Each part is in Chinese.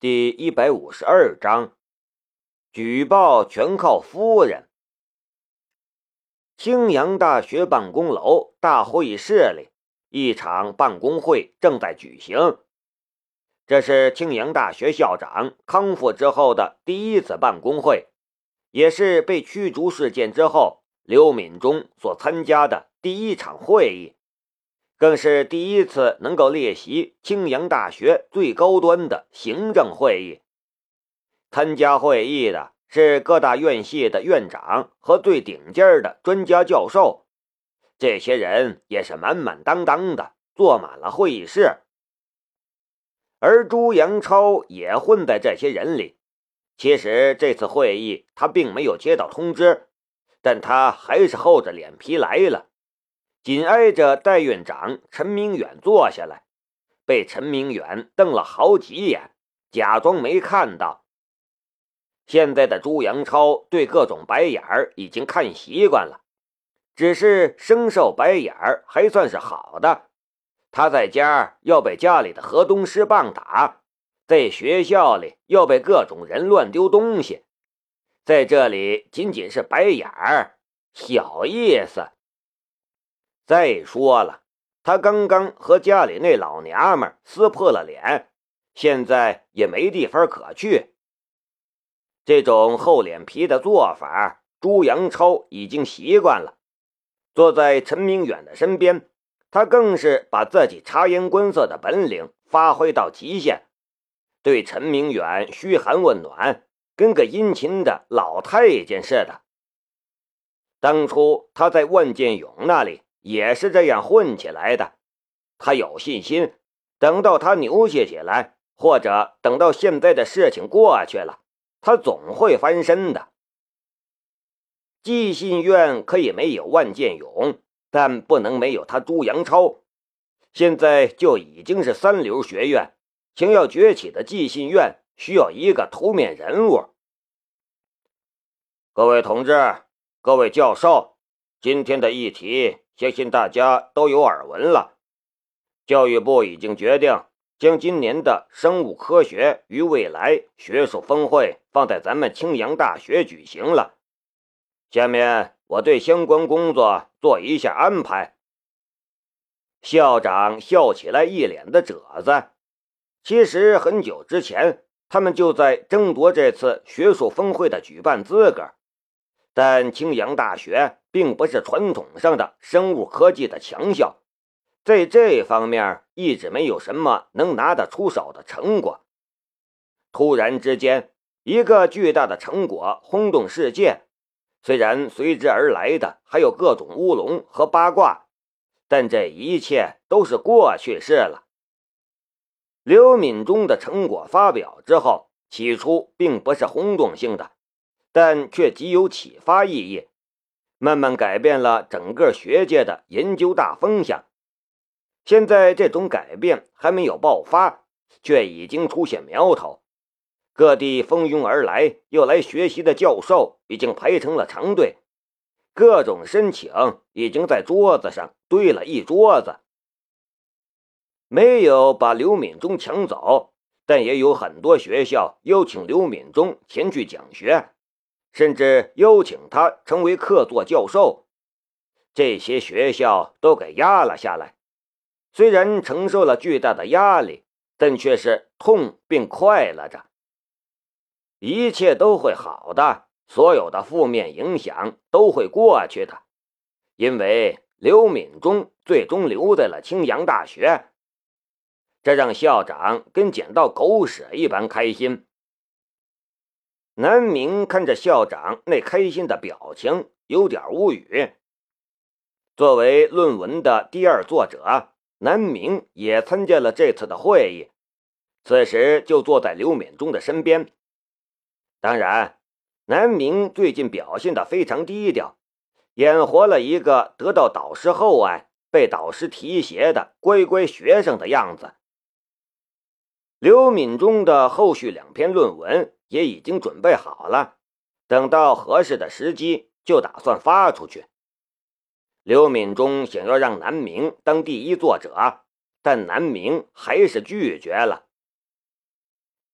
第一百五十二章，举报全靠夫人。青阳大学办公楼大会议室里，一场办公会正在举行。这是青阳大学校长康复之后的第一次办公会，也是被驱逐事件之后刘敏忠所参加的第一场会议。更是第一次能够列席青阳大学最高端的行政会议。参加会议的是各大院系的院长和最顶尖的专家教授，这些人也是满满当当的坐满了会议室。而朱阳超也混在这些人里。其实这次会议他并没有接到通知，但他还是厚着脸皮来了。紧挨着代院长陈明远坐下来，被陈明远瞪了好几眼，假装没看到。现在的朱阳超对各种白眼儿已经看习惯了，只是生受白眼儿还算是好的。他在家要被家里的河东狮棒打，在学校里要被各种人乱丢东西，在这里仅仅是白眼儿，小意思。再说了，他刚刚和家里那老娘们撕破了脸，现在也没地方可去。这种厚脸皮的做法，朱阳超已经习惯了。坐在陈明远的身边，他更是把自己察言观色的本领发挥到极限，对陈明远嘘寒问暖，跟个殷勤的老太监似的。当初他在万建勇那里。也是这样混起来的，他有信心，等到他牛气起来，或者等到现在的事情过去了，他总会翻身的。寄信院可以没有万建勇，但不能没有他朱阳超。现在就已经是三流学院，想要崛起的寄信院需要一个头面人物。各位同志，各位教授，今天的议题。相信大家都有耳闻了，教育部已经决定将今年的生物科学与未来学术峰会放在咱们青阳大学举行了。下面我对相关工作做一下安排。校长笑起来一脸的褶子。其实很久之前，他们就在争夺这次学术峰会的举办资格。但青阳大学并不是传统上的生物科技的强校，在这方面一直没有什么能拿得出手的成果。突然之间，一个巨大的成果轰动世界，虽然随之而来的还有各种乌龙和八卦，但这一切都是过去式了。刘敏中的成果发表之后，起初并不是轰动性的。但却极有启发意义，慢慢改变了整个学界的研究大风向。现在这种改变还没有爆发，却已经出现苗头。各地蜂拥而来要来学习的教授已经排成了长队，各种申请已经在桌子上堆了一桌子。没有把刘敏中抢走，但也有很多学校邀请刘敏中前去讲学。甚至邀请他成为客座教授，这些学校都给压了下来。虽然承受了巨大的压力，但却是痛并快乐着。一切都会好的，所有的负面影响都会过去的，因为刘敏中最终留在了青阳大学，这让校长跟捡到狗屎一般开心。南明看着校长那开心的表情，有点无语。作为论文的第二作者，南明也参加了这次的会议，此时就坐在刘敏中的身边。当然，南明最近表现的非常低调，演活了一个得到导师厚爱、被导师提携的乖乖学生的样子。刘敏中的后续两篇论文。也已经准备好了，等到合适的时机就打算发出去。刘敏中想要让南明当第一作者，但南明还是拒绝了。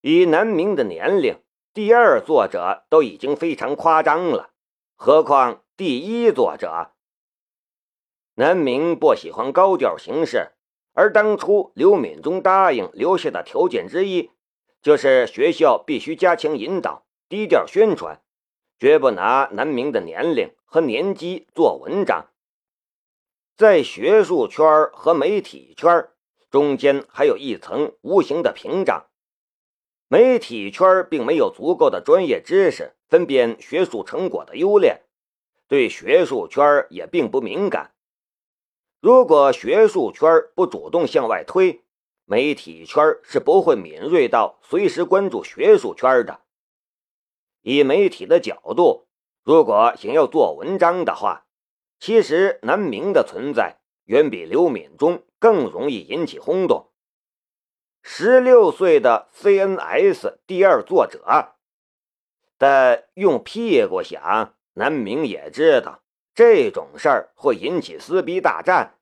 以南明的年龄，第二作者都已经非常夸张了，何况第一作者？南明不喜欢高调行事，而当初刘敏中答应留下的条件之一，就是学校必须加强引导，低调宣传，绝不拿南明的年龄和年纪做文章。在学术圈和媒体圈中间，还有一层无形的屏障。媒体圈并没有足够的专业知识分辨学术成果的优劣，对学术圈也并不敏感。如果学术圈不主动向外推，媒体圈是不会敏锐到随时关注学术圈的。以媒体的角度，如果想要做文章的话，其实南明的存在远比刘敏中更容易引起轰动。十六岁的 CNS 第二作者，但用屁股想，南明也知道这种事儿会引起撕逼大战。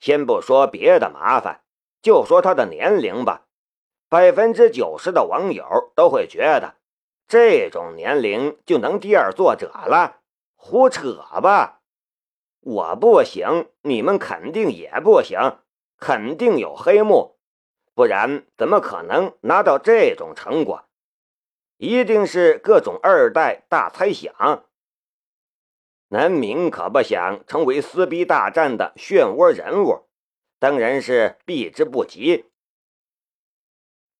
先不说别的麻烦，就说他的年龄吧，百分之九十的网友都会觉得这种年龄就能第二作者了，胡扯吧！我不行，你们肯定也不行，肯定有黑幕。不然怎么可能拿到这种成果？一定是各种二代大猜想。南明可不想成为撕逼大战的漩涡人物，当然是避之不及。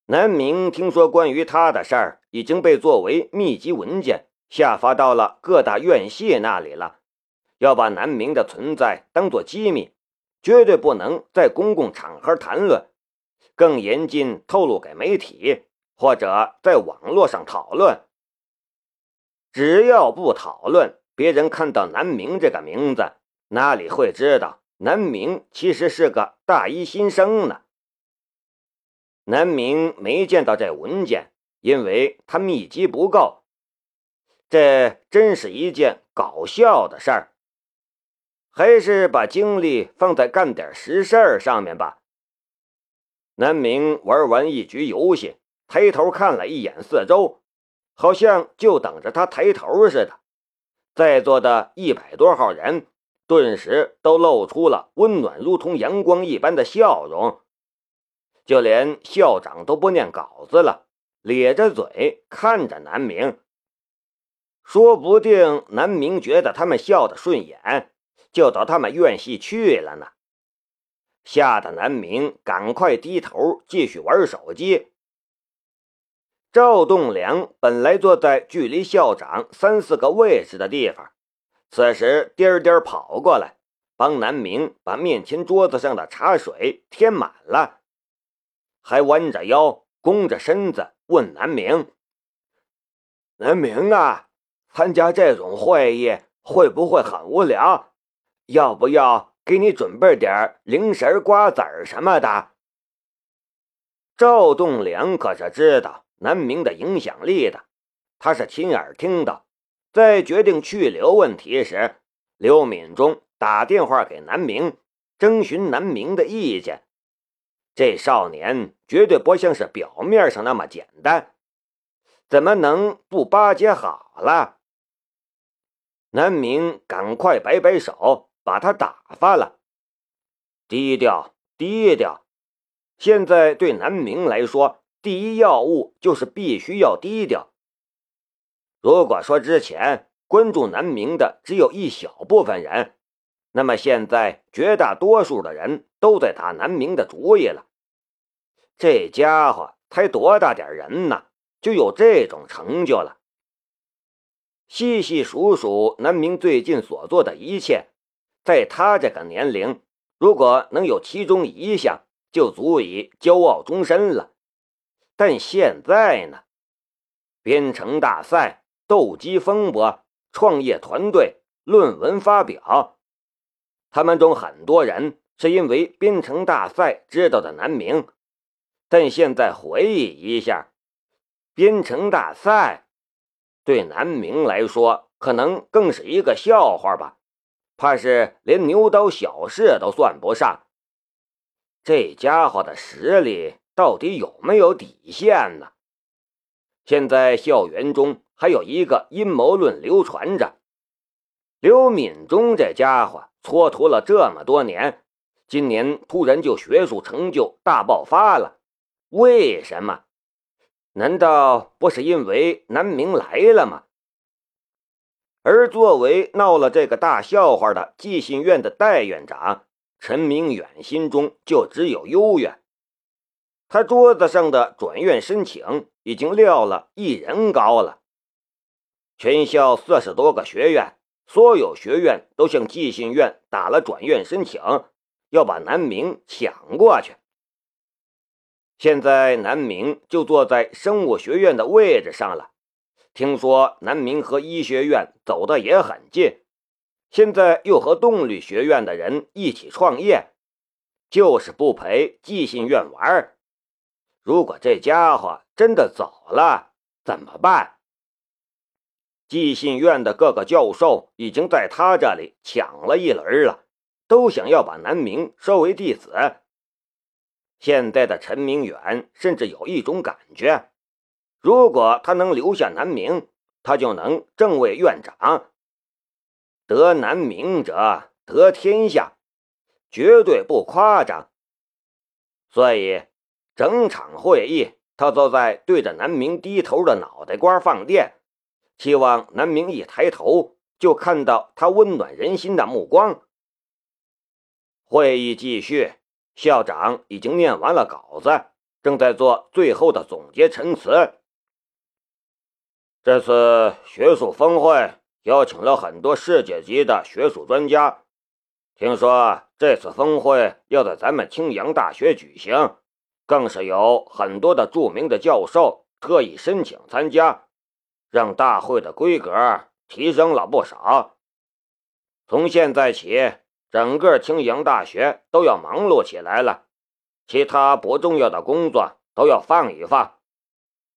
南明听说关于他的事儿已经被作为秘籍文件下发到了各大院系那里了，要把南明的存在当做机密，绝对不能在公共场合谈论。更严禁透露给媒体或者在网络上讨论。只要不讨论，别人看到南明这个名字，哪里会知道南明其实是个大一新生呢？南明没见到这文件，因为他秘籍不够。这真是一件搞笑的事儿，还是把精力放在干点实事儿上面吧。南明玩完一局游戏，抬头看了一眼四周，好像就等着他抬头似的。在座的一百多号人顿时都露出了温暖如同阳光一般的笑容，就连校长都不念稿子了，咧着嘴看着南明。说不定南明觉得他们笑得顺眼，就到他们院系去了呢。吓得南明赶快低头继续玩手机。赵栋梁本来坐在距离校长三四个位置的地方，此时颠颠跑过来，帮南明把面前桌子上的茶水添满了，还弯着腰、弓着身子问南明：“南明啊，参加这种会议会不会很无聊？要不要？”给你准备点零食、瓜子儿什么的。赵栋梁可是知道南明的影响力的，他是亲耳听到，在决定去留问题时，刘敏中打电话给南明，征询南明的意见。这少年绝对不像是表面上那么简单，怎么能不巴结好了？南明赶快摆摆手。把他打发了，低调低调。现在对南明来说，第一要务就是必须要低调。如果说之前关注南明的只有一小部分人，那么现在绝大多数的人都在打南明的主意了。这家伙才多大点人呢，就有这种成就了。细细数数南明最近所做的一切。在他这个年龄，如果能有其中一项，就足以骄傲终身了。但现在呢？编程大赛、斗鸡风波、创业团队、论文发表，他们中很多人是因为编程大赛知道的南明，但现在回忆一下，编程大赛对南明来说，可能更是一个笑话吧。怕是连牛刀小试都算不上，这家伙的实力到底有没有底线呢？现在校园中还有一个阴谋论流传着：刘敏忠这家伙蹉跎了这么多年，今年突然就学术成就大爆发了，为什么？难道不是因为南明来了吗？而作为闹了这个大笑话的寄信院的代院长陈明远，心中就只有幽怨。他桌子上的转院申请已经撂了一人高了。全校四十多个学院，所有学院都向寄信院打了转院申请，要把南明抢过去。现在南明就坐在生物学院的位置上了。听说南明和医学院走的也很近，现在又和动力学院的人一起创业，就是不陪寄信院玩。如果这家伙真的走了，怎么办？寄信院的各个教授已经在他这里抢了一轮了，都想要把南明收为弟子。现在的陈明远甚至有一种感觉，如果他能留下南明，他就能正位院长。得南明者得天下，绝对不夸张。所以，整场会议他都在对着南明低头的脑袋瓜放电，希望南明一抬头就看到他温暖人心的目光。会议继续。校长已经念完了稿子，正在做最后的总结陈词。这次学术峰会邀请了很多世界级的学术专家，听说这次峰会要在咱们青阳大学举行，更是有很多的著名的教授特意申请参加，让大会的规格提升了不少。从现在起。整个青阳大学都要忙碌起来了，其他不重要的工作都要放一放。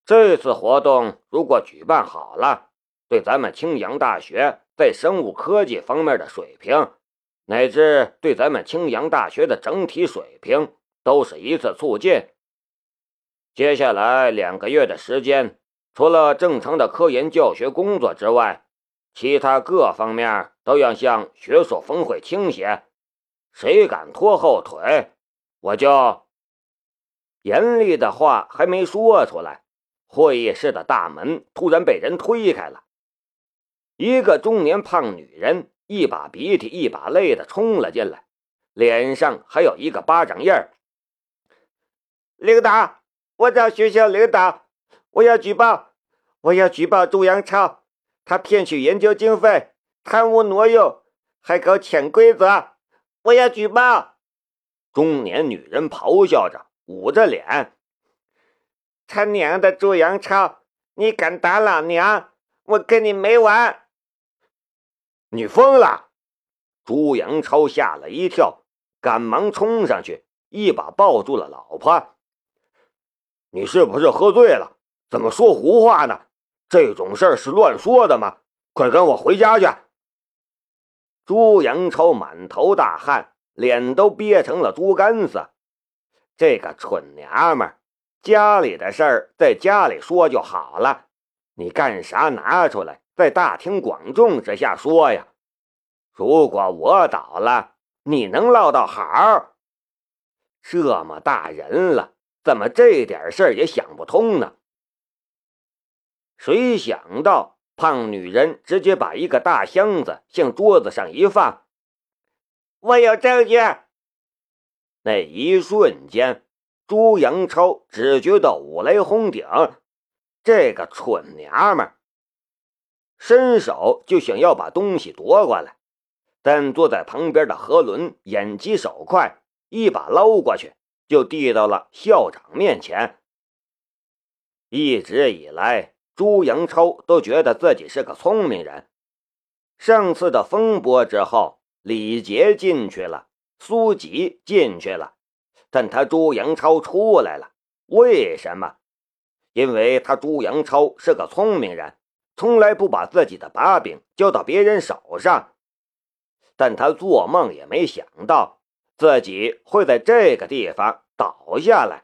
这次活动如果举办好了，对咱们青阳大学在生物科技方面的水平，乃至对咱们青阳大学的整体水平，都是一次促进。接下来两个月的时间，除了正常的科研教学工作之外，其他各方面都要向学术峰会倾斜，谁敢拖后腿，我就……严厉的话还没说出来，会议室的大门突然被人推开了，一个中年胖女人一把鼻涕一把泪的冲了进来，脸上还有一个巴掌印儿。领导，我找学校领导，我要举报，我要举报朱阳超。他骗取研究经费，贪污挪用，还搞潜规则，我要举报！中年女人咆哮着，捂着脸：“他娘的朱阳超，你敢打老娘，我跟你没完！”你疯了！朱阳超吓了一跳，赶忙冲上去，一把抱住了老婆：“你是不是喝醉了？怎么说胡话呢？”这种事儿是乱说的吗？快跟我回家去！朱阳超满头大汗，脸都憋成了猪肝子。这个蠢娘们，家里的事儿在家里说就好了，你干啥拿出来在大庭广众之下说呀？如果我倒了，你能落到好？这么大人了，怎么这点事儿也想不通呢？谁想到，胖女人直接把一个大箱子向桌子上一放。我有证据。那一瞬间，朱阳超只觉得五雷轰顶。这个蠢娘们，伸手就想要把东西夺过来，但坐在旁边的何伦眼疾手快，一把捞过去，就递到了校长面前。一直以来。朱阳超都觉得自己是个聪明人。上次的风波之后，李杰进去了，苏吉进去了，但他朱阳超出来了。为什么？因为他朱阳超是个聪明人，从来不把自己的把柄交到别人手上。但他做梦也没想到，自己会在这个地方倒下来。